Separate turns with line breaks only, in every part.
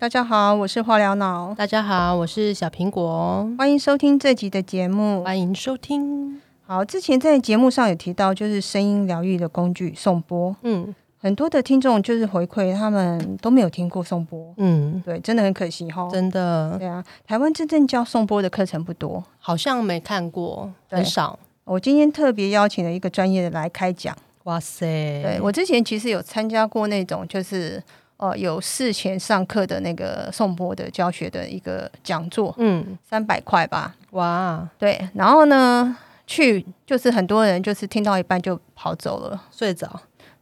大家好，我是化疗脑，
大家好，我是小苹果，
欢迎收听这集的节目。
欢迎收听。
好，之前在节目上有提到，就是声音疗愈的工具颂钵。
嗯
很多的听众就是回馈，他们都没有听过颂钵，
嗯，
对，真的很可惜哈。
真的
对啊，台湾真正教颂钵的课程不多。
好像没看过，很少。
我今天特别邀请了一个专业的来开讲。
哇塞，
对我之前其实有参加过那种，就是呃有事前上课的那个颂钵的教学的一个讲座，
嗯，
三百块吧。
哇，
对，然后呢，去就是很多人就是听到一半就跑走了。
睡着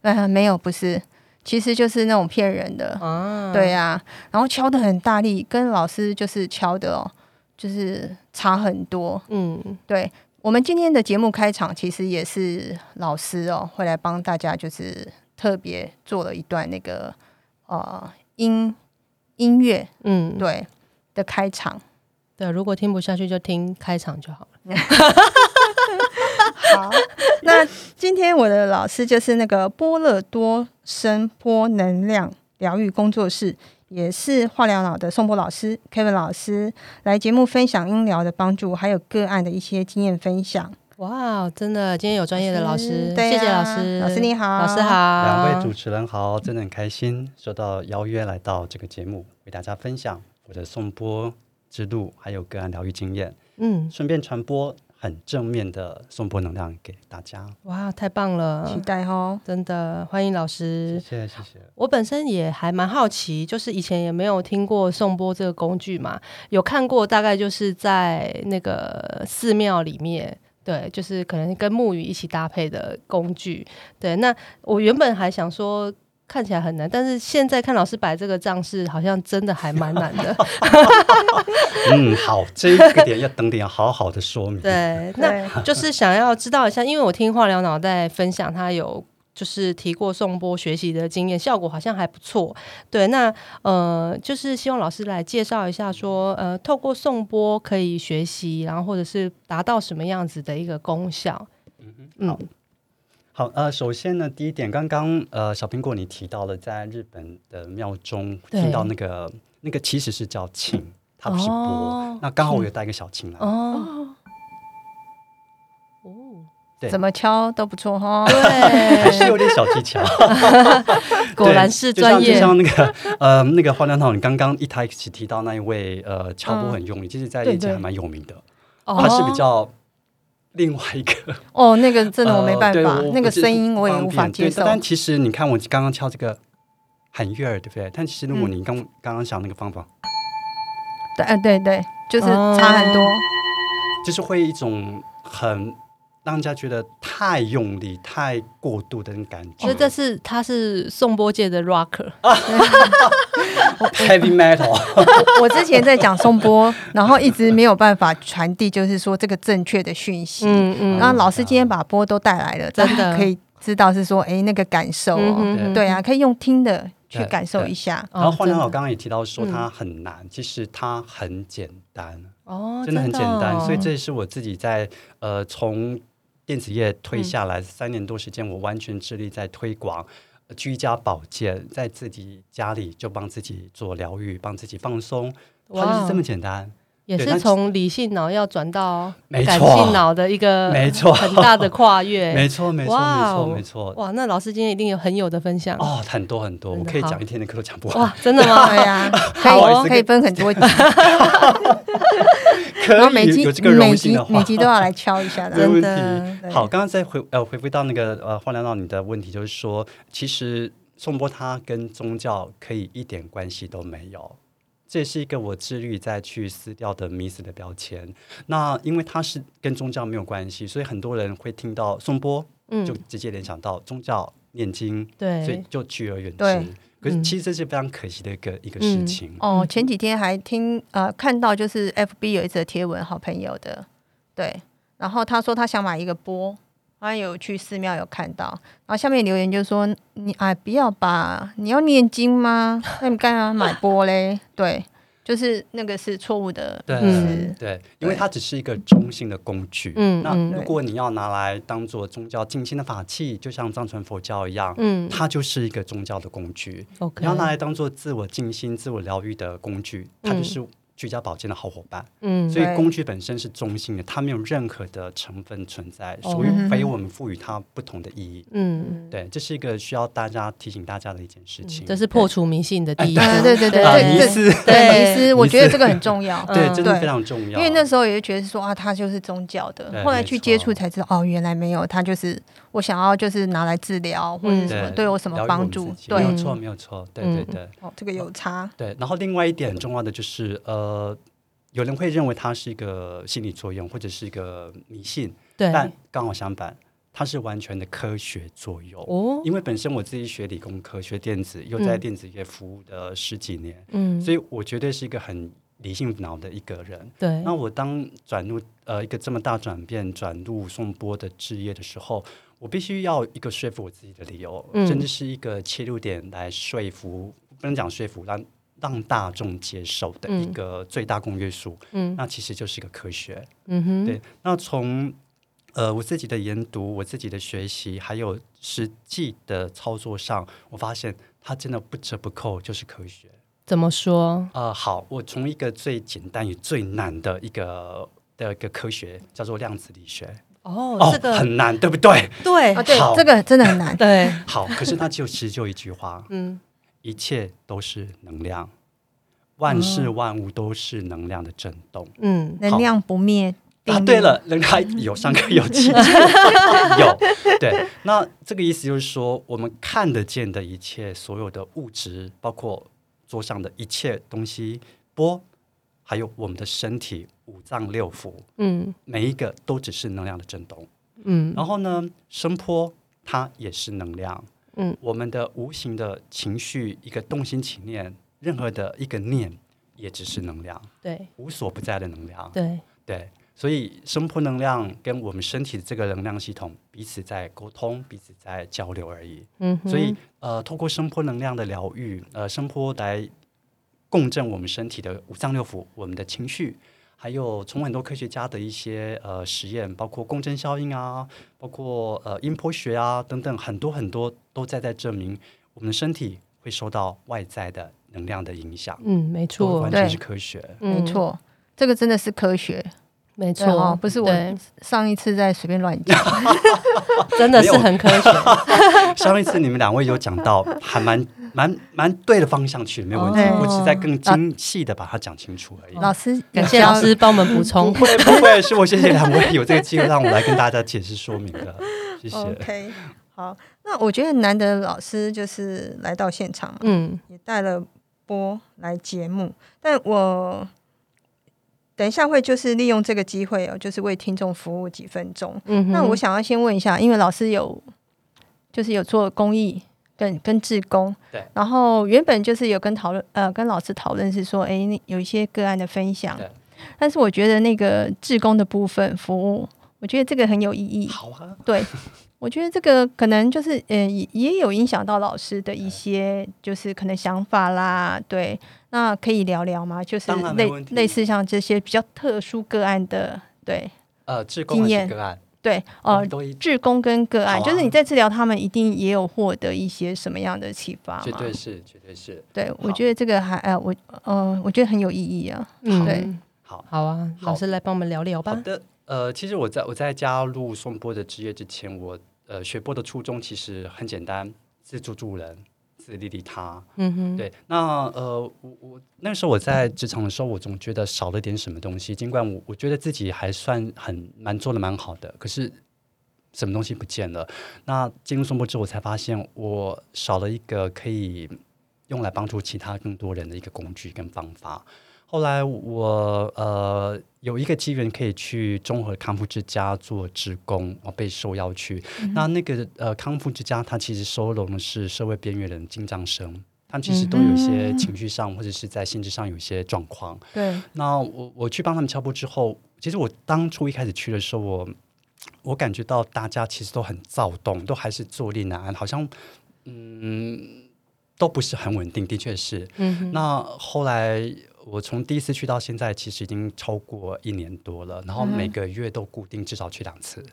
呃，没有，不是，其实就是那种骗人的。
啊，
对呀、然后敲的很大力，跟老师就是敲的哦，就是差很多。
嗯，
对我们今天的节目开场，其实也是老师哦会来帮大家，就是特别做了一段那个呃音音乐
嗯，
对的开场。
对，如果听不下去就听开场就好了。
好，那今天我的老师就是那个波乐多声波能量疗愈工作室，也是化疗脑的宋波老师 Kevin 老师来节目分享音疗的帮助，还有个案的一些经验分享。
哇，真的，今天有专业的老师，
对啊
谢谢老师，
老师你好
老师好，
两位主持人好，真的很开心受到邀约来到这个节目，为大家分享我的颂钵之路，还有个案疗愈经验，
嗯，
顺便传播很正面的颂钵能量给大家。
哇，太棒了
期，待哦，
真的欢迎老
谢
师。
谢谢谢。
我本身也还蛮好奇，就是以前也没有听过颂钵这个工具嘛，有看过，大概就是在那个寺庙里面，对，就是可能跟木鱼一起搭配的工具。对，那我原本还想说。看起来很难，但是现在看老师摆这个仗势，好像真的还蛮难的。
嗯，好，这个点要等点好好的说明。
对，那，就是想要知道一下，因为我听化疗脑袋分享，他有就是提过颂钵学习的经验，效果好像还不错。对，那呃，就是希望老师来介绍一下说呃，透过颂钵可以学习，然后或者是达到什么样子的一个功效。嗯
好好，呃，首先呢，第一点，刚刚呃，小苹果你提到了在日本的庙中
对
听到那个那个其实是叫磬，它不是钵。
哦
那刚好我有带一个小磬来，
哦。
怎么敲都不错哈。
对还是，有点小技巧。
果然是
对就像
专业
就。像那个 呃，那个花梁桃，你刚刚一开始提到那一位呃敲鼓很用力，其实在业界还蛮有名的。
哦
他是比较另外一个，
哦，那个真的我没办法，
呃
那个声音我也无法接受。
但其实你看我刚刚敲这个很悦耳，对不对？但其实如果
嗯
你刚刚刚想那个方法，
对，呃，对对，就是
哦
差很多。
就是会一种很让人家觉得太用力、太过度的那种感觉。
所以这是他是颂钵界的
rocker，heavy metal，
我之前在讲颂钵，然后一直没有办法传递，就是说这个正确的讯息。
嗯嗯
然后老师今天把波都带来了，
真的
可以知道是说，哎，那个感受对啊，可以用听的去感受一下。
然后花梁
真的
老刚刚也提到说
嗯
它很难，其实它很简单。
哦，
真的很简单，
哦
所以这也是我自己在呃从电子业退下来、三年多时间，我完全致力在推广。呃居家保健，在自己家里就帮自己做疗愈，帮自己放松，它就是这么简单。
也是从理性脑要转到
没
感性
错，
脑的一个
没错
很大的跨越。
没错，没错，没错，没错。
哇，那老师今天一定有很有的分享
哦，很多很多，我可以讲一天的课都讲不完。
哇，真的吗？
对 呀，可以可以分很多集，
可
然后每集
有这个
每集
荣幸的话，
每集都要来敲一下
没问题。好，刚刚再回呃回复到那个呃化疗到你的问题，就是说，其实颂钵他跟宗教可以一点关系都没有。这也是一个我致力再去撕掉的迷思的标签。那因为它是跟宗教没有关系，所以很多人会听到颂钵，
嗯
就，直接联想到宗教念经，所以，就去而远之。可是
嗯
其实这是非常可惜的一个一个事情。
哦，前几天还听呃看到就是 FB 有一则贴文，好朋友的，对，然后他说他想买一个钵，他有去寺庙有看到，然后下面留言就说你哎不要吧，你要念经吗？那你干嘛买钵嘞？对，就是那个是错误的
对。对，因为它只是一个中性的工具。那
嗯那
如果你要拿来当做宗教静心的法器，就像藏传佛教一样，
嗯
它就是一个宗教的工具。
，OK，
你要拿来当做自我静心、自我疗愈的工具，它
嗯
就是居家保健的好伙伴。
嗯
所以工具本身是中性的，它没有任何的成分存在，
哦
所以非我们赋予它不同的意义。
嗯，
对，这是一个需要大家提醒大家的一件事情。
这是破除迷信的第一步。
啊，对对对
啊
对，这
迷思，
对思，我觉得这个很重要。
对真的非常重要。
因为那时候也就觉得说啊，它就是宗教的，后来去接触才知道，哦，原来没有，它就是我想要就是拿来治疗或者
嗯。
什么
对。
对我什么帮助对。
没有错，没有错，对对
嗯。
对。
哦，这个有差，
对。然后另外一点很重要的就是，呃，有人会认为它是一个心理作用或者是一个迷信，
对，
但刚好相反，它是完全的科学作用。
哦，
因为本身我自己学理工科、学电子，又在
嗯
电子业服务的十几年，
嗯，
所以我绝对是一个很理性脑的一个人。
对，
那我当转入呃一个这么大转变，转入颂钵的置业的时候，我必须要一个说服我自己的理由，
嗯
甚至是一个切入点来说服，不能讲说服，让让大众接受的一
嗯
个最大公约数，
嗯
那其实就是一个科学。
嗯哼，
对，那从呃我自己的研读、我自己的学习，还有实际的操作上，我发现它真的不折不扣就是科学。
怎么说？
呃，好，我从一个最简单与最难的一个的一个科学叫做量子力学。
哦，
哦，
这个
很难，对不对？
对
啊，对
好，
这个真的很难，
对，
好，可是它就其实就一句话，
嗯。
一切都是能量，万事万物都是能量的震动。
嗯。
能量不灭
啊，对了，人家有上课有记住，有对。那这个意思就是说，我们看得见的一切，所有的物质，包括桌上的一切东西，波，还有我们的身体五脏六腑，
嗯。
每一个都只是能量的震动。
嗯。
然后呢，声波它也是能量，
嗯，
我们的无形的情绪，一个动心起念，任何的一个念，也只是能量，
对。
无所不在的能量。
对，
对，所以声波能量跟我们身体的这个能量系统彼此在沟通，彼此在交流而已。
嗯哼，
所以呃，透过声波能量的疗愈，呃，声波来共振我们身体的五脏六腑，我们的情绪。还有从很多科学家的一些呃实验，包括共振效应啊，包括呃音波学啊等等，很多很多都在在证明我们的身体会受到外在的能量的影响，
嗯，没
都
错
完，全
对
是科学。
嗯
没，错，这个真的是科学，
没错，
不是我
对。
上一次在随便乱讲。
真的是很科学，
上一次你们两位有讲到，还蛮蛮蛮对的方向去，没有问题。
哦
我只是在更精细的把它讲清楚而已。
老师，
感谢老师帮我们补
不
充。
会不会，是我谢谢两位有这个机会让我来跟大家解释说明的，谢谢。
OK，好，那我觉得难得老师就是来到现场，
嗯
也带了波来节目，但我等一下会就是利用这个机会哦，就是为听众服务几分钟。
嗯哼，
那我想要先问一下，因为老师有就是有做公益跟跟志工，
对，
然后原本就是有跟讨论呃跟老师讨论是说，哎，那有一些个案的分享
对，
但是我觉得那个志工的部分服务，我觉得这个很有意义。
好啊，
对，我觉得这个可能就是呃也也有影响到老师的一些就是可能想法啦，对，那可以聊聊吗？就是类类似像这些比较特殊个案的，对。
呃，志工还
经验。
个案，
对，呃，志工跟个案，
啊。
就是你在治疗他们，一定也有获得一些什么样的启发嘛？
绝对是，绝对是。
对，我
好
觉得这个还呃，我呃，我觉得很有意义啊。
嗯。
对。
好。
好啊，老师来帮我们聊聊吧。
好的，呃，其实我在我在加入颂钵的职业之前，我呃学播的初衷其实很简单，自助助人，自利利他。
嗯哼，
对，那呃，我我那时候我在职场的时候，我总觉得少了点什么东西。尽管我我觉得自己还算很蛮做的蛮好的，可是什么东西不见了。那进入颂钵之后，我才发现我少了一个可以用来帮助其他更多人的一个工具跟方法。后来我呃有一个机缘可以去综合康复之家做职工，我被受邀去。那那个呃康复之家，它其实收容的是社会边缘人、进障生，他们其实都有一些情绪上或者是在心智上有一些状况。
对，
那我我去帮他们敲钵之后，其实我当初一开始去的时候，我我感觉到大家其实都很躁动，都还是坐立难安，好像嗯都不是很稳定，的确是。
嗯，
那后来我从第一次去到现在，其实已经超过一年多了，然后每个月都固定至少去两次，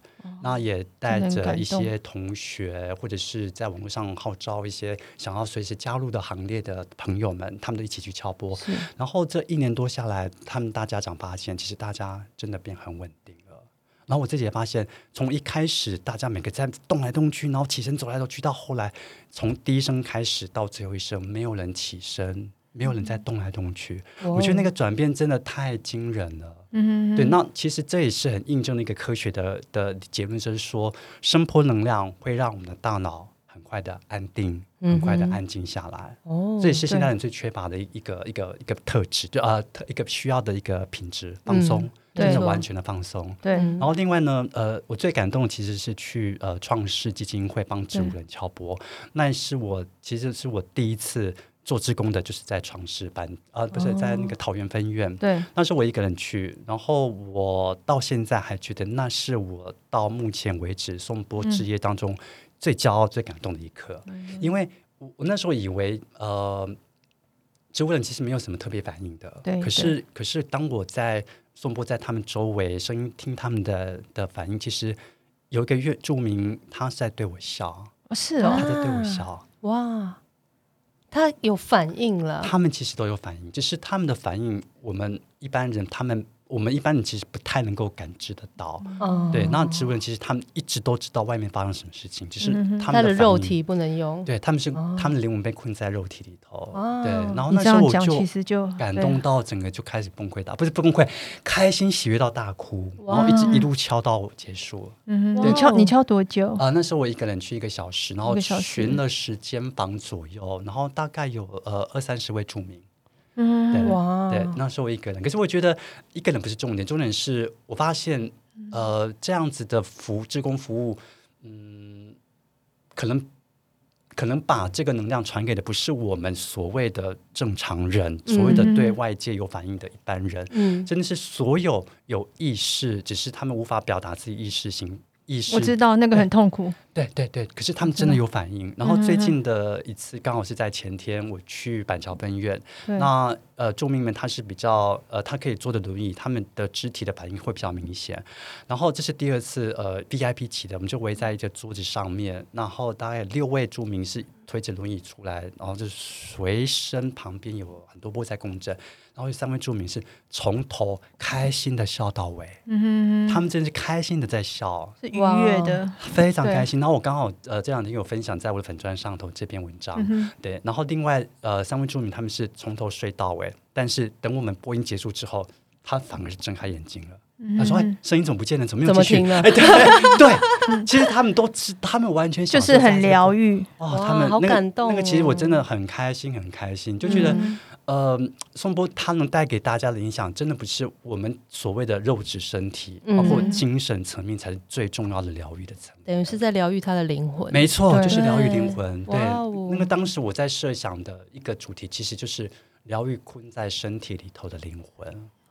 那也带着一些同学或者是在网络上号召一些想要随时加入的行列的朋友们，他们都一起去敲
波。
然后这一年多下来，他们大家长发现，其实大家真的变很稳定了。然后我自己也发现，从一开始大家每个在动来动去，然后起身走来走去，到后来从第一声开始到最后一声，没有人起身，没有人在动来动去。我觉得那个转变真的太惊人了。
嗯
对，那其实这也是很印证了一个科学的的结论，就是说声波能量会让我们的大脑很快的安定，很快的安静下来。
哦
这也是现代人最缺乏的一个一个一个特质，就呃特一个需要的一个品质，放松，
嗯
真的完全的放松。
对，
嗯。
然后另外呢，呃，我最感动的其实是去呃创世基金会帮植物人敲钵，那是我其实是我第一次做志工的，就是在创世班，啊、不是在那个桃园分院。
对，
那是我一个人去，然后我到现在还觉得那是我到目前为止颂钵
嗯
之夜当中最骄傲、最感动的一刻，因为我我那时候以为呃，植物人其实没有什么特别反应的，
对
可是可是当我在颂钵在他们周围声音听他们的的反应，其实有一个月著名他是在对我笑，
哦是哦
他，在对我笑，
哇，他有反应了，
他们其实都有反应，只是他们的反应，我们一般人他们。我们一般人其实不太能够感知得到，
嗯
对。那植物人其实他们一直都知道外面发生什么事情，只是他们的
肉体不能用，
对，他们是、
哦
他们的灵魂被困在肉体里头，
哦
对。然后那时候我就
其实就
感
对
动到整个就开始崩溃大，不是不崩溃，开心喜悦到大哭，然
哇
后一直一路敲到结束。
你敲你敲多久？
啊、那时候我一个人去一个小时，然后巡了十间房左右，然后大概有呃二三十位住民。
嗯。
对
哇。
对，那时候我一个人，可是我觉得一个人不是重点，重点是我发现呃这样子的服职工服务，嗯，可能。可能把这个能量传给的不是我们所谓的正常人，所谓的
嗯
对外界有反应的一般人，
嗯，
真的是所有有意识，只是他们无法表达自己意识型意识。
我知道那个很痛苦，
对对对，可是他们真的有反应。然后
嗯
最近的一次刚好是在前天，我去板桥分院，
对，
那呃住民们他是比较呃他可以坐的轮椅，他们的肢体的反应会比较明显。然后这是第二次呃 VIP 起的，我们就围在一个桌子上面，然后大概六位住民是推着轮椅出来，然后就随身旁边有很多波在共振，然后有三位住民是从头开心的笑到尾，
嗯哼，
他们真是开心的在笑。
是愉悦的，
非常开心，然后我刚好呃这两天有分享在我的粉砖上头这篇文章，
嗯哼，
对，然后另外呃三位住民他们是从头睡到尾，但是等我们播音结束之后，他反而是睁开眼睛了。他说：“哎
嗯，
声音怎么不见了？怎么没有继续？”哎，对对对，其实他们都知，他们完全
就是很疗愈，
哦，他们那个
好感动
那个，其实我真
哦
的很开心，很开心，就觉得、
嗯。
呃，宋波他能带给大家的影响，真的不是我们所谓的肉质身体，
嗯。
包括精神层面才是最重要的疗愈的层面。
等于是在疗愈他的灵魂，
没错，就是疗愈灵魂。对。那个当时我在设想的一个主题，其实就是疗愈困在身体里头的灵魂。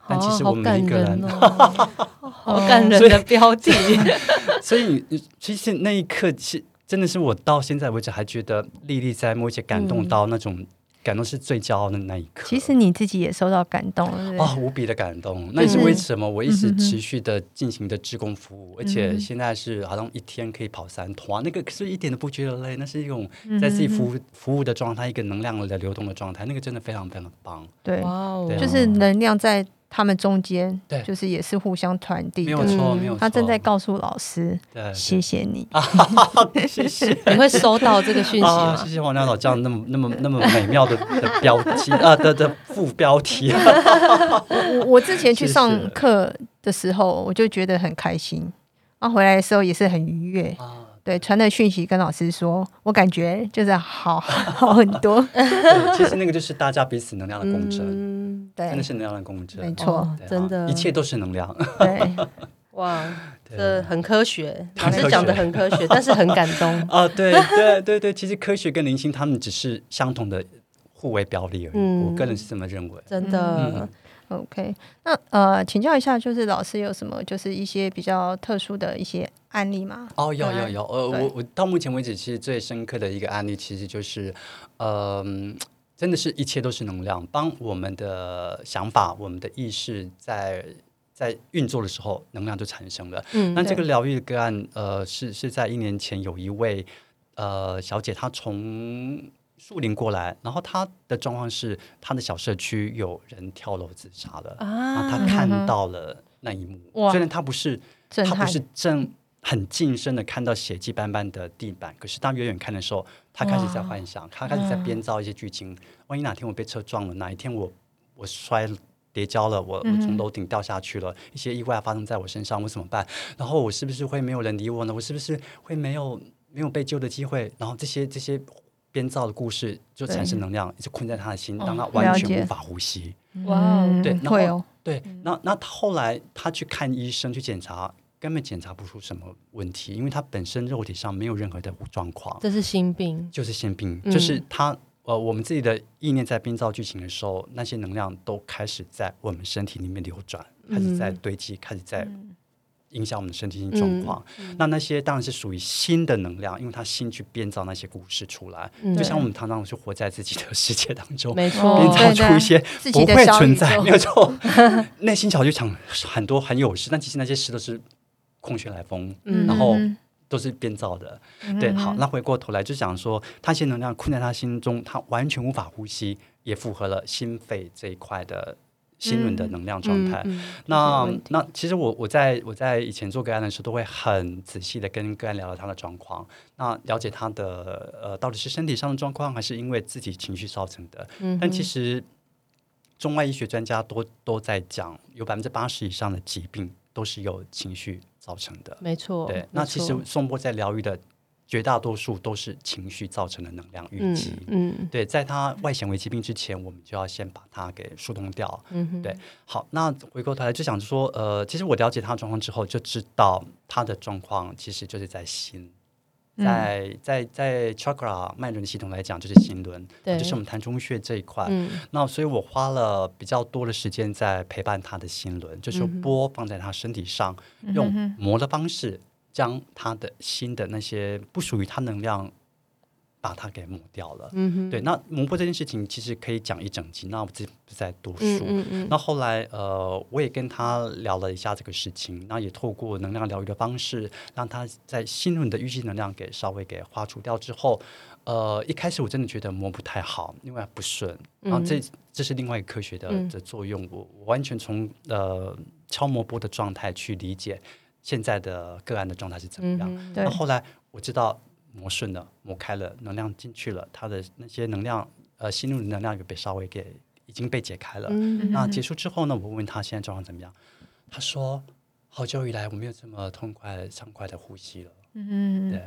但其实我们每一个人，
哦，好感人的标题，
所以你其实那一刻是真的是我到现在为止还觉得历历在目，而且感动到那种、感动是最骄傲的那一刻。
其实你自己也受到感动了，对不对？
啊、无比的感动，那也是为什么我一直持续的进行的志工服务，而且现在是好像一天可以跑三趟，那个可是一点都不觉得累，那是一种在自己服务服务的状态，一个能量的流动的状态，那个真的非常非常棒。
对，就是能量在他们中间，
对
就是也是互相传递
没有
的。
错，
嗯
没有错。
他正在告诉老师，
对，
谢谢你。
对 谢谢。
你会收到这个讯息
谢？谢黄亮老这样那么那么 那么美妙的的标题啊的的副标题，
我我之前去上课的时候，我就觉得很开心，然后回来的时候也是很愉悦。
啊，
对，传的讯息跟老师说，我感觉就是好好很多。
对，其实那个就是大家彼此能量的共振，
嗯，
对，
真的是能量的共振，
没错
哦
啊
真的，
一切都是能量。
对，
哇，
对
这很科学，老师讲的很科学，但是很感动。
啊，对对对对，其实科学跟灵性他们只是相同的互为表里而已，
嗯
我个人是这么认为。
真的，
OK，那呃，请教一下，就是老师有什么就是一些比较特殊的一些案例吗？
哦，有有有，呃，我我到目前为止其实最深刻的一个案例，其实就是，呃，真的是一切都是能量。当我们的想法、我们的意识在在运作的时候，能量就产生了。
嗯
那这个疗愈的个案，呃，是是在一年前有一位呃小姐，她从树林过来，然后他的状况是，他的小社区有人跳楼自杀了，然后
啊，
他看到了那一幕。虽然他不是他不是正很近身的看到血迹斑斑的地板，可是当远远看的时候，他开始在幻想，他开始在编造一些剧情。万一哪天我被车撞了，哪一天我我摔跌跤了，我我从楼顶掉下去了，一些意外发生在我身上，我怎么办？然后我是不是会没有人理我呢？我是不是会没有没有被救的机会？然后这些这些编造的故事就产生能量，一直困在他的心，让他完全无法呼吸。
哇
对然后
会哦，
对，那那他后来他去看医生去检查，根本检查不出什么问题，因为他本身肉体上没有任何的状况，
这是心病，
就是心病，
嗯。
就是他呃，我们自己的意念在编造剧情的时候，那些能量都开始在我们身体里面流转，开始在堆积，开始在影响我们的身体性状况。那那些当然是属于新的能量，因为他心去编造那些故事出来，
嗯
就像我们常常是活在自己的世界当中。
没错
编，
哦
造出一些不会存在，
宙
没有错。内心小剧场很多很有事，但其实那些事都是空穴来风，
嗯
然后
嗯
都是编造的。对，好，那回过头来就讲说，他一些能量困在他心中，他完全无法呼吸，也符合了心肺这一块的心轮的能量状态。
嗯
那那其实我我在我在以前做个案的时候，都会很仔细的跟个案聊聊他的状况，那了解他的呃到底是身体上的状况，还是因为自己情绪造成的。
嗯
但其实中外医学专家都都在讲，有百分之八十以上的疾病都是由情绪造成的。
没错，
对，那其实
错
颂钵在疗愈的绝大多数都是情绪造成的能量淤积。
嗯嗯
对，在它外显为疾病之前，我们就要先把它给疏通掉。
嗯，
对好，那回过头来就想说，呃，其实我了解他的状况之后，就知道他的状况其实就是在心，
嗯
在在在 chakra 脉轮系统来讲，就是心轮，
对
就是我们膻中穴这一块。
嗯
那所以我花了比较多的时间在陪伴他的心轮，就是波放在他身体上，用磨的方式将他的新的那些不属于他能量，把它给抹掉了。
嗯哼，
对，那磨破这件事情其实可以讲一整集，那我自己不再多说。
嗯嗯嗯，
那后来，呃，我也跟他聊了一下这个事情，那也透过能量疗愈的方式，让他在心轮的淤积能量给稍微给化除掉之后，呃，一开始我真的觉得磨不太好，因为不顺，然后这、这是另外一个科学的
嗯。
的作用，我我完全从呃敲磨波的状态去理解现在的个案的状态是怎么样。
嗯哼
对。
那后来我知道磨顺了，磨开了，能量进去了，他的那些能量，呃，心路的能量也被稍微给已经被解开了。
嗯。
那结束之后呢，我问他现在状况怎么样，他说好久以来我没有这么痛快畅快的呼吸了。
嗯，
对。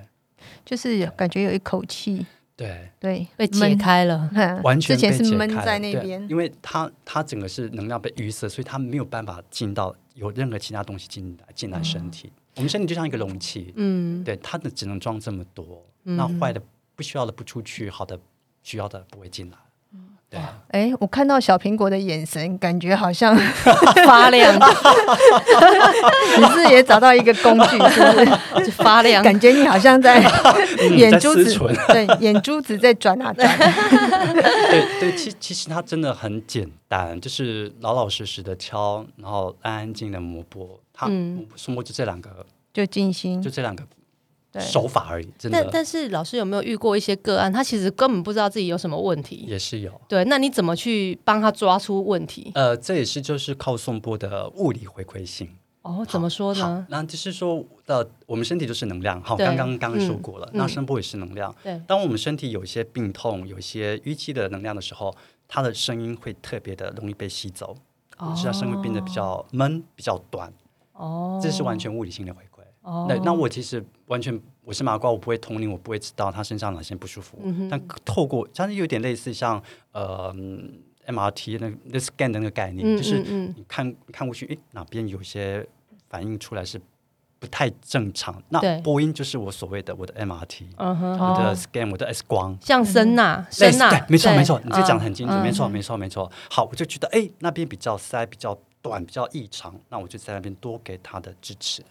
就是感觉有一口气，
对，
对，
被解
闷，
开了，
完全
之前
被解
是闷在
开对。
那边，
因为他他整个是能量被淤塞，所以他没有办法进到有任何其他东西进来进来身体。我们身体就像一个容器，
嗯
对，它的只能装这么多，
嗯
那坏的不需要的不出去，好的需要的不会进来。对啊，
哎，我看到小苹果的眼神，感觉好像
发亮，
你是也找到一个工具，是不是？
就发亮，
感觉你好像在眼珠子对，眼珠子在转啊转。
对对，其其实它真的很简单，就是老老实实的敲，然后安安静的磨波。它
嗯
磨波就这两个，
就静心
就，这两个
对
手法而已，真的
但但是老师有没有遇过一些个案，他其实根本不知道自己有什么问题？
也是有。
对，那你怎么去帮他抓出问题？
呃，这也是就是靠送波的物理回馈性。
哦，怎么说
好
呢？，
那就是说，呃，我们身体就是能量，好，刚刚刚刚说
嗯
过了，
嗯
那声波也是能量。
对，
当我们身体有一些病痛、有一些淤积的能量的时候，它的声音会特别的容易被吸走，是它声音变得比较闷、比较短，
哦，
这是完全物理性的回馈。
哦，
那那我其实完全我是麻瓜，我不会通灵，我不会知道他身上哪些不舒服。
嗯
但透过，它是有点类似像呃嗯 MRT 那那 scan 的那个概念，
嗯
就是你看看过去，诶，哪边有些反应出来是不太正常。那
对
波音就是我所谓的我的 MRT，、我的
哦
scan，我的 X 光。
像声呐，
类似
声呐
对，没错没错，你这讲得
嗯
很清楚，没错没错没错。好，我就觉得哎，那边比较塞，比较短，比较异常，那我就在那边多给他的支持。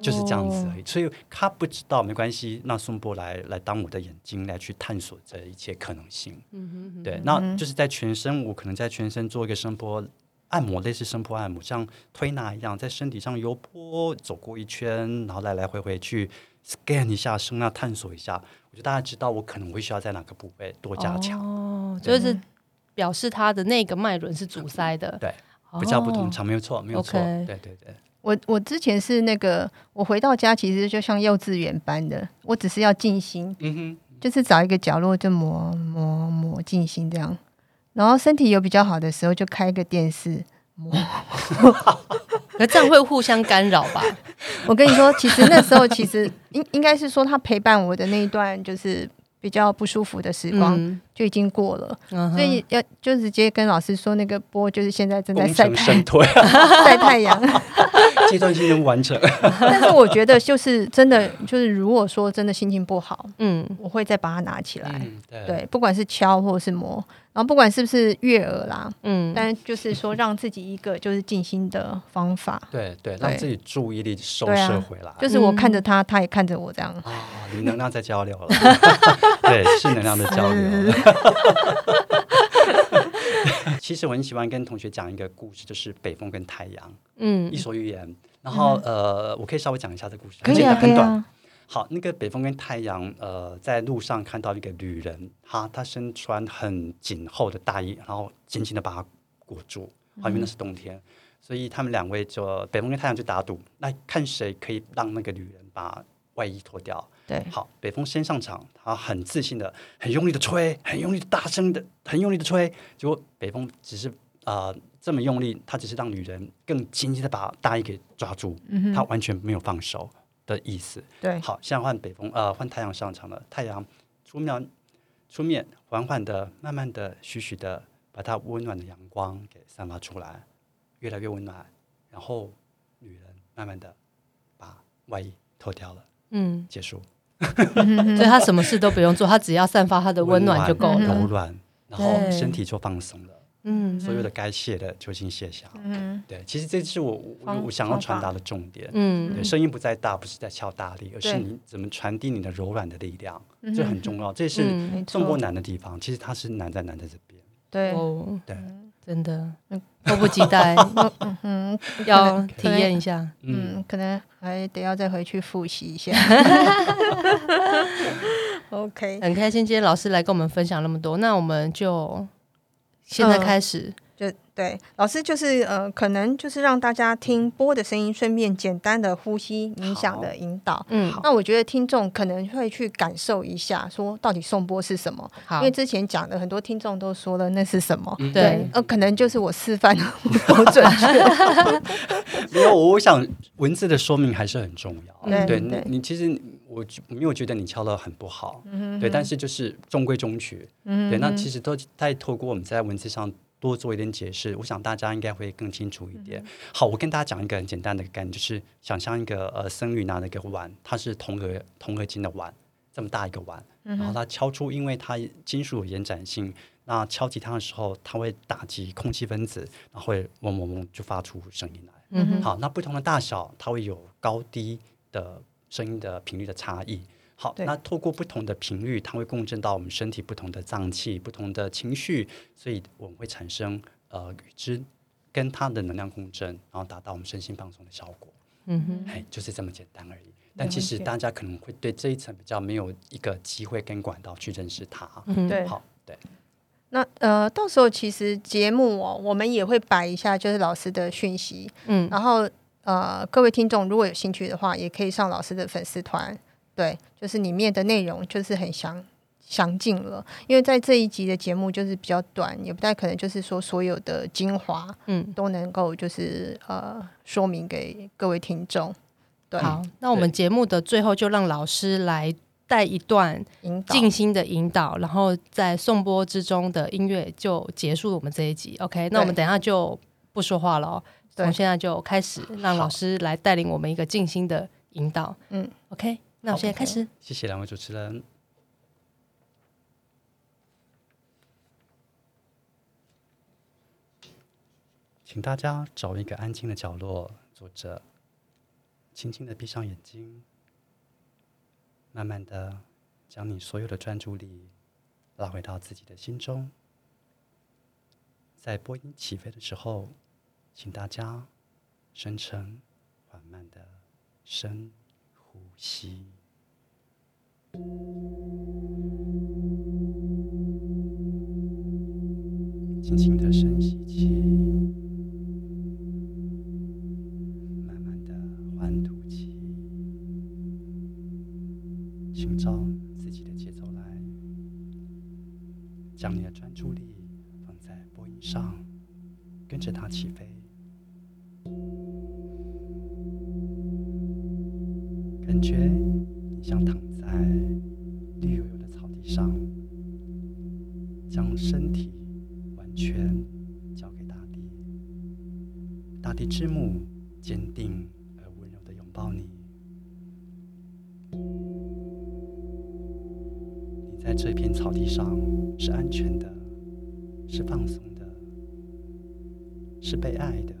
就是这样子而已。所以他不知道没关系，那宋波来来当我的眼睛来去探索这一切可能性。嗯哼对，那就是在全身，我可能在全身做一个声波按摩，类似声波按摩，像推拿一样，在身体上游波走过一圈，然后来来回回去 scan 一下声呐，探索一下。我觉得大家知道我可能会需要在哪个部位多加强。
哦，就是表示他的那个脉轮是阻塞的。
对，比较不同
哦
场，没有错，没有错。对对对。
我我之前是那个，我回到家其实就像幼稚园般的，我只是要静心，
嗯哼。
就是找一个角落就磨磨磨静心这样。然后身体有比较好的时候，就开个电视磨。
可这样会互相干扰吧？
我跟你说，其实那时候其实 应应该是说，他陪伴我的那一段就是比较不舒服的时光、
嗯
就已经过了，所以要就直接跟老师说，那个波就是现在正在晒太
身退，
晒太阳。
阶段性任务完成。
但是我觉得就是真的，就是如果说真的心情不好，
嗯
我会再把它拿起来。
嗯，对
对，不管是敲或者是磨，然后不管是不是悦耳啦，
嗯，
但就是说让自己一个就是静心的方法，
对对，让自己注意力收摄回来。
就是我看着他，他也看着我这样。
啊，你能量在交流了，对，是能量的交流。其实我很喜欢跟同学讲一个故事，就是北风跟太阳，
嗯
伊索寓言。然后呃，我可以稍微讲一下这个故事，
可以啊，
很简单，很短。好，那个北风跟太阳，呃，在路上看到一个女人，哈，她身穿很紧厚的大衣，然后紧紧的把她裹住，啊，因为那是冬天，所以他们两位就北风跟太阳就打赌，那看谁可以让那个女人把外衣脱掉。
对，
好，北风先上场，他很自信的、很用力的吹，很用力的、大声的、很用力的吹，结果北风只是呃这么用力，他只是让女人更紧紧的把大衣给抓住，他完全没有放手的意思。
对，
好，现在换北风，呃，换太阳上场了。太阳出面，出面，缓缓的、慢慢的、徐徐的，把它温暖的阳光给散发出来，越来越温暖。然后，女人慢慢的把外衣脱掉了，
嗯，
结束。
所以他什么事都不用做，他只要散发他的温暖就够
嗯。
了。
柔软，然后身体就放松了，
嗯
所有的该卸的就已经卸下。
嗯，
对，其实这是我我我想要传达的重点。
嗯。
对，声音不在大，不是在敲大力，而是你怎么传递你的柔软的力量，
嗯
这很重要。这也是
嗯
没
中国，难的地方，其实它是难在难在这边。
对，
哦，
对，
真的迫不及待
嗯
要体验一下。
嗯，
嗯，可能还得要再回去复习一下。OK，
很开心今天老师来跟我们分享那么多，那我们就现在开始。
就对，老师就是呃，可能就是让大家听波的声音，顺便简单的呼吸冥想的引导。
嗯，
那我觉得听众可能会去感受一下，说到底颂钵是什么？因为，之前讲的很多听众都说了那是什么。
对，
呃，可能就是我示范的不够准确。
没有，我想文字的说明还是很重要。对
对对
你，你其实我我没有觉得你敲的很不好，对，但是就是中规中矩，
嗯
对，那其实都在透过我们在文字上多做一点解释，我想大家应该会更清楚一点。好，我跟大家讲一个很简单的概念，就是想象一个呃僧侣拿了一个碗，它是铜合铜合金的碗，这么大一个碗，然后它敲出，因为它金属有延展性，那敲击它的时候，它会打击空气分子，然后会嗡嗡嗡就发出声音来。
嗯哼，
好，那不同的大小，它会有高低的声音的频率的差异。好，那透过不同的频率，它会共振到我们身体不同的脏器、不同的情绪，所以我们会产生呃与之跟它的能量共振，然后达到我们身心放松的效果。
嗯哼，
哎，就是这么简单而已。但其实大家可能会对这一层比较没有一个机会跟管道去认识它。
嗯
对。
好，对，
那呃，到时候其实节目哦，我们也会摆一下，就是老师的讯息，
嗯，
然后呃，各位听众如果有兴趣的话，也可以上老师的粉丝团，对，就是里面的内容就是很详详尽了。因为在这一集的节目就是比较短，也不太可能就是说所有的精华
嗯，
都能够就是呃说明给各位听众，对，
好，那我们节目的最后就让老师来带一段。静心的引导，然后在颂钵之中的音乐就结束我们这一集。OK，那我们等一下就不说话了哦，
对
从现在就开始让老师来带领我们一个静心的引导。
嗯
，OK，那我现在开始。
谢谢两位主持人。请大家找一个安静的角落坐着，轻轻的闭上眼睛，慢慢的将你所有的专注力拉回到自己的心中。在播音起飞的时候，请大家深沉、缓慢的深呼吸，轻轻的深吸气，慢慢的缓吐气，寻找自己的节奏来，将你的专注力放在播音。上，跟着它起飞，将身体完全交给大地，大地之母坚定而温柔的拥抱你，你在这片草地上是安全的，是放松的。是被爱的，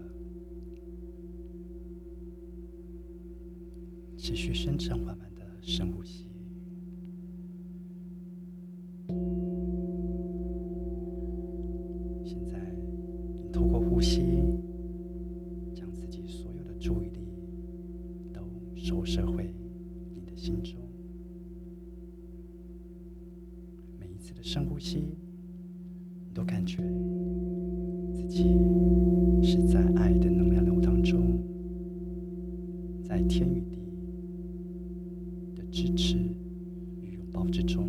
持续深沉缓慢的深呼吸。呼吸，将自己所有的注意力都收摄回你的心中。每一次的深呼吸，你都感觉自己。是在爱的能量流当中，在天与地的支持与拥抱之中，